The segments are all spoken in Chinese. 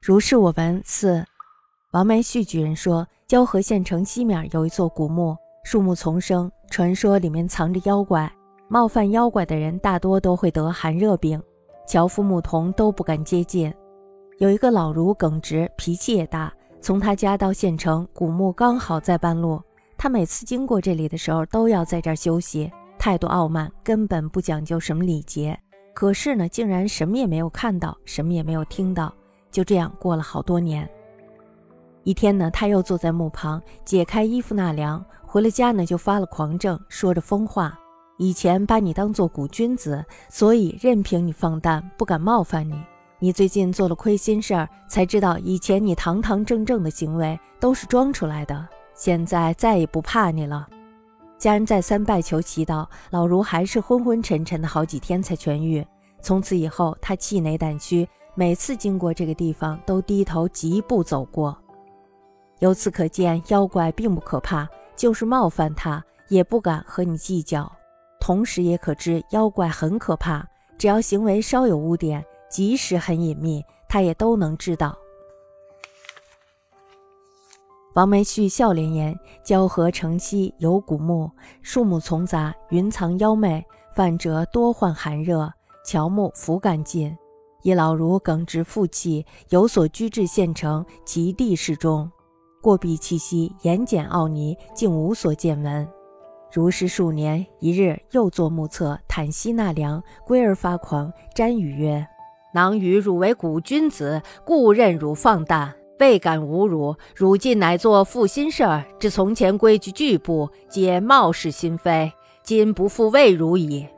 如是我闻。四王梅旭举人说，交河县城西面有一座古墓，树木丛生，传说里面藏着妖怪。冒犯妖怪的人大多都会得寒热病，樵夫牧童都不敢接近。有一个老儒耿直，脾气也大，从他家到县城古墓刚好在半路。他每次经过这里的时候，都要在这儿休息，态度傲慢，根本不讲究什么礼节。可是呢，竟然什么也没有看到，什么也没有听到。就这样过了好多年。一天呢，他又坐在墓旁，解开衣服纳凉，回了家呢，就发了狂症，说着疯话。以前把你当做古君子，所以任凭你放荡，不敢冒犯你。你最近做了亏心事儿，才知道以前你堂堂正正的行为都是装出来的。现在再也不怕你了。家人再三拜求祈祷，老儒还是昏昏沉沉的好几天才痊愈。从此以后，他气馁胆虚。每次经过这个地方，都低头疾步走过。由此可见，妖怪并不可怕，就是冒犯他，也不敢和你计较。同时，也可知妖怪很可怕，只要行为稍有污点，即使很隐秘，他也都能知道。王梅旭笑脸言：“交河城西有古墓，树木丛杂，云藏妖魅，犯者多患寒热，乔木弗敢近。”以老儒耿直负气，有所居至县城，其地适中，过壁气息，言简奥尼，竟无所见闻。如是数年，一日又作目测，叹息纳凉，归而发狂，瞻语曰：“囊与汝为古君子，故任汝放诞，未敢侮辱。汝今乃作负心事儿，之从前规矩拒不，皆冒失心非。今不复为汝矣。”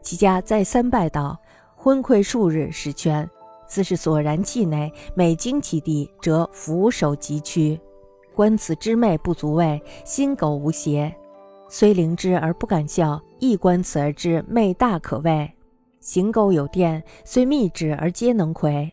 其家再三拜道。昏聩数日，始全。自是索然气馁，每经其地，则俯首疾屈。观此之媚不足畏，心苟无邪。虽灵之而不敢笑，亦观此而知媚大可畏。行苟有电，虽密之而皆能窥。